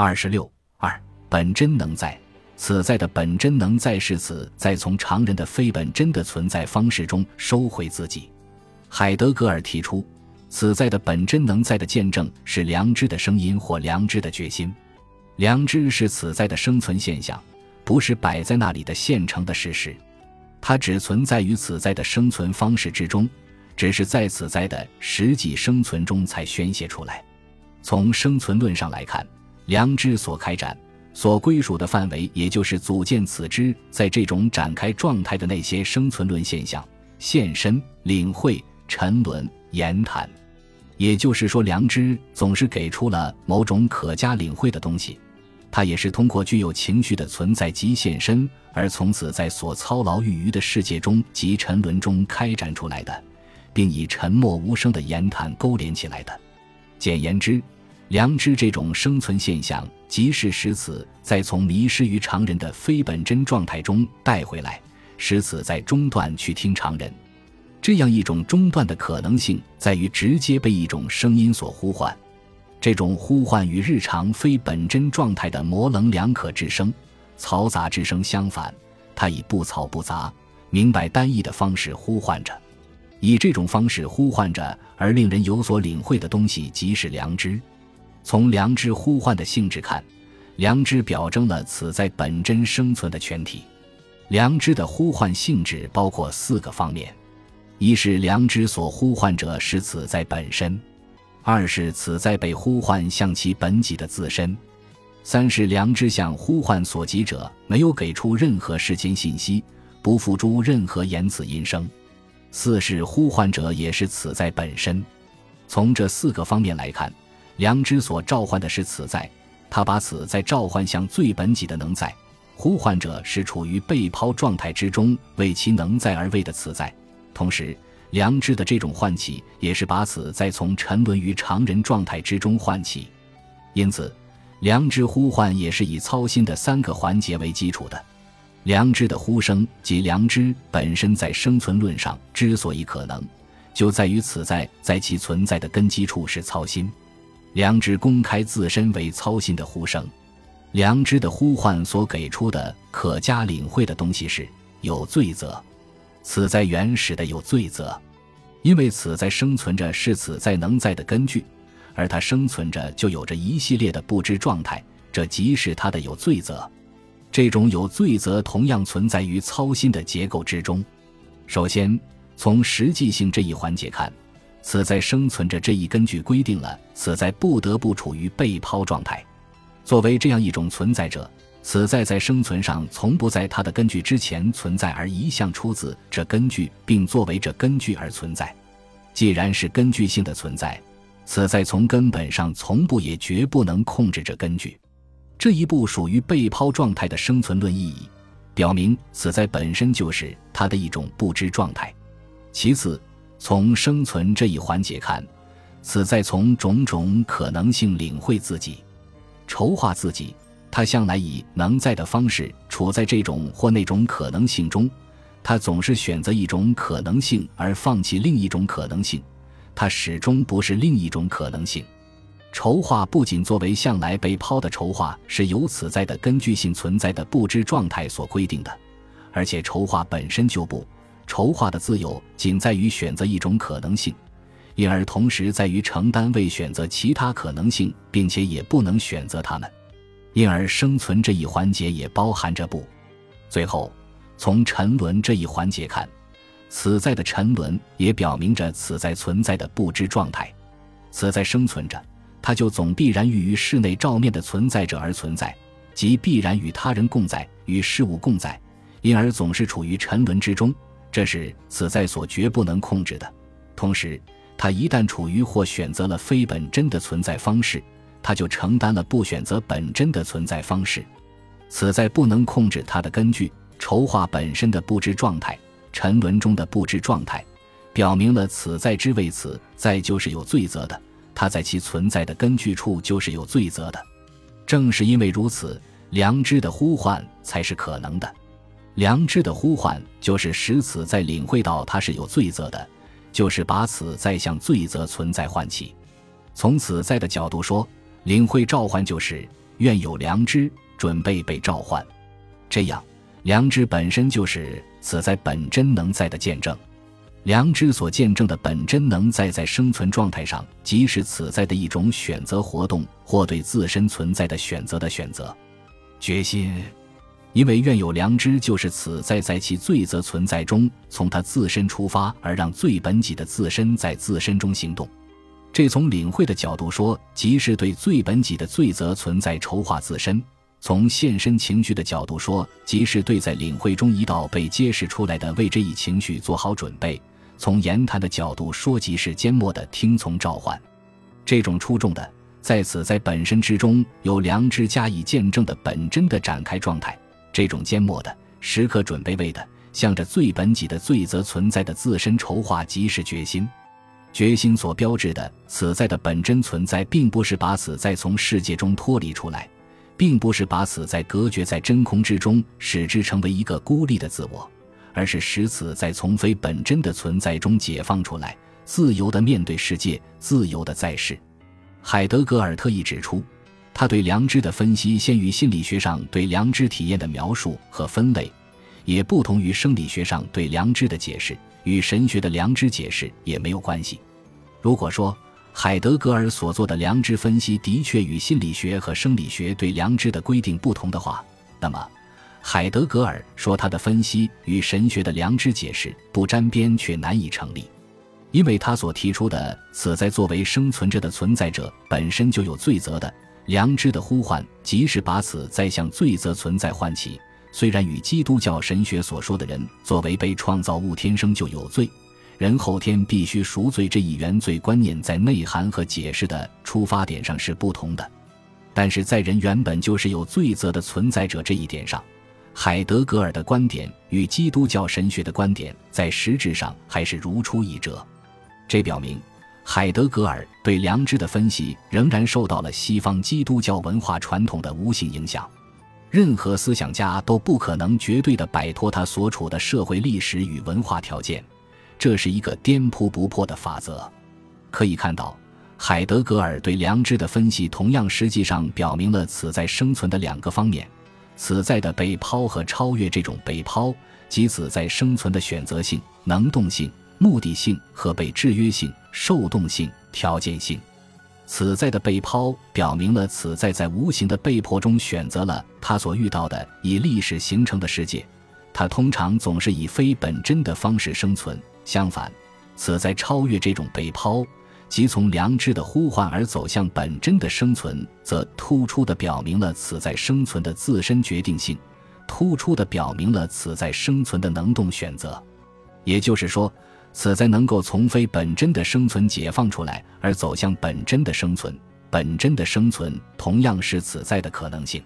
二十六二本真能在，此在的本真能在是此在从常人的非本真的存在方式中收回自己。海德格尔提出，此在的本真能在的见证是良知的声音或良知的决心。良知是此在的生存现象，不是摆在那里的现成的事实。它只存在于此在的生存方式之中，只是在此在的实际生存中才宣泄出来。从生存论上来看，良知所开展、所归属的范围，也就是组建此知在这种展开状态的那些生存论现象、现身、领会、沉沦、言谈。也就是说，良知总是给出了某种可加领会的东西。它也是通过具有情绪的存在及现身，而从此在所操劳欲余的世界中及沉沦中开展出来的，并以沉默无声的言谈勾连起来的。简言之，良知这种生存现象，即是使此再从迷失于常人的非本真状态中带回来，使此在中断去听常人。这样一种中断的可能性，在于直接被一种声音所呼唤。这种呼唤与日常非本真状态的模棱两可之声、嘈杂之声相反，它以不嘈不杂、明白单一的方式呼唤着，以这种方式呼唤着而令人有所领会的东西，即是良知。从良知呼唤的性质看，良知表征了此在本真生存的全体。良知的呼唤性质包括四个方面：一是良知所呼唤者是此在本身。二是此在被呼唤向其本己的自身，三是良知向呼唤所及者没有给出任何世间信息，不付诸任何言辞音声，四是呼唤者也是此在本身。从这四个方面来看，良知所召唤的是此在，他把此在召唤向最本己的能在，呼唤者是处于被抛状态之中为其能在而为的此在，同时。良知的这种唤起，也是把此在从沉沦于常人状态之中唤起，因此，良知呼唤也是以操心的三个环节为基础的。良知的呼声及良知本身在生存论上之所以可能，就在于此在在其存在的根基处是操心。良知公开自身为操心的呼声，良知的呼唤所给出的可加领会的东西是有罪责。此在原始的有罪责，因为此在生存着是此在能在的根据，而它生存着就有着一系列的不知状态，这即是它的有罪责。这种有罪责同样存在于操心的结构之中。首先，从实际性这一环节看，此在生存着这一根据规定了此在不得不处于被抛状态。作为这样一种存在者。此在在生存上从不在它的根据之前存在，而一向出自这根据，并作为这根据而存在。既然是根据性的存在，此在从根本上从不也绝不能控制这根据。这一步属于被抛状态的生存论意义，表明此在本身就是它的一种不知状态。其次，从生存这一环节看，此在从种种可能性领会自己，筹划自己。他向来以能在的方式处在这种或那种可能性中，他总是选择一种可能性而放弃另一种可能性，他始终不是另一种可能性。筹划不仅作为向来被抛的筹划是由此在的根据性存在的不知状态所规定的，而且筹划本身就不筹划的自由仅在于选择一种可能性，因而同时在于承担未选择其他可能性，并且也不能选择它们。因而，生存这一环节也包含着不。最后，从沉沦这一环节看，此在的沉沦也表明着此在存在的不知状态。此在生存着，它就总必然于于室内照面的存在者而存在，即必然与他人共在，与事物共在，因而总是处于沉沦之中。这是此在所绝不能控制的。同时，他一旦处于或选择了非本真的存在方式。他就承担了不选择本真的存在方式，此在不能控制他的根据筹划本身的不知状态，沉沦中的不知状态，表明了此在之为此在就是有罪责的，他在其存在的根据处就是有罪责的。正是因为如此，良知的呼唤才是可能的。良知的呼唤就是使此在领会到他是有罪责的，就是把此在向罪责存在唤起。从此在的角度说。领会召唤就是愿有良知，准备被召唤。这样，良知本身就是此在本真能在的见证。良知所见证的本真能在在生存状态上，即是此在的一种选择活动，或对自身存在的选择的选择。决心，因为愿有良知，就是此在在其罪责存在中，从他自身出发，而让最本己的自身在自身中行动。这从领会的角度说，即是对最本己的罪责存在筹划自身；从现身情绪的角度说，即是对在领会中一道被揭示出来的为这一情绪做好准备。从言谈的角度说，即是缄默的听从召唤。这种出众的，在此在本身之中有良知加以见证的本真的展开状态。这种缄默的，时刻准备为的，向着最本己的罪责存在的自身筹划，即是决心。决心所标志的此在的本真存在，并不是把此在从世界中脱离出来，并不是把此在隔绝在真空之中，使之成为一个孤立的自我。而是使此在从非本真的存在中解放出来，自由地面对世界，自由地在世。海德格尔特意指出，他对良知的分析先于心理学上对良知体验的描述和分类，也不同于生理学上对良知的解释，与神学的良知解释也没有关系。如果说海德格尔所做的良知分析的确与心理学和生理学对良知的规定不同的话，那么。海德格尔说，他的分析与神学的良知解释不沾边，却难以成立，因为他所提出的此在作为生存着的存在者本身就有罪责的良知的呼唤，即使把此在向罪责存在唤起，虽然与基督教神学所说的人作为被创造物天生就有罪，人后天必须赎罪这一原罪观念在内涵和解释的出发点上是不同的，但是在人原本就是有罪责的存在者这一点上。海德格尔的观点与基督教神学的观点在实质上还是如出一辙，这表明海德格尔对良知的分析仍然受到了西方基督教文化传统的无形影响。任何思想家都不可能绝对的摆脱他所处的社会历史与文化条件，这是一个颠扑不破的法则。可以看到，海德格尔对良知的分析同样实际上表明了此在生存的两个方面。此在的被抛和超越这种被抛，即此在生存的选择性、能动性、目的性和被制约性、受动性、条件性。此在的被抛表明了此在在无形的被迫中选择了他所遇到的以历史形成的世界。他通常总是以非本真的方式生存。相反，此在超越这种被抛。即从良知的呼唤而走向本真的生存，则突出地表明了此在生存的自身决定性，突出地表明了此在生存的能动选择。也就是说，此在能够从非本真的生存解放出来，而走向本真的生存。本真的生存同样是此在的可能性。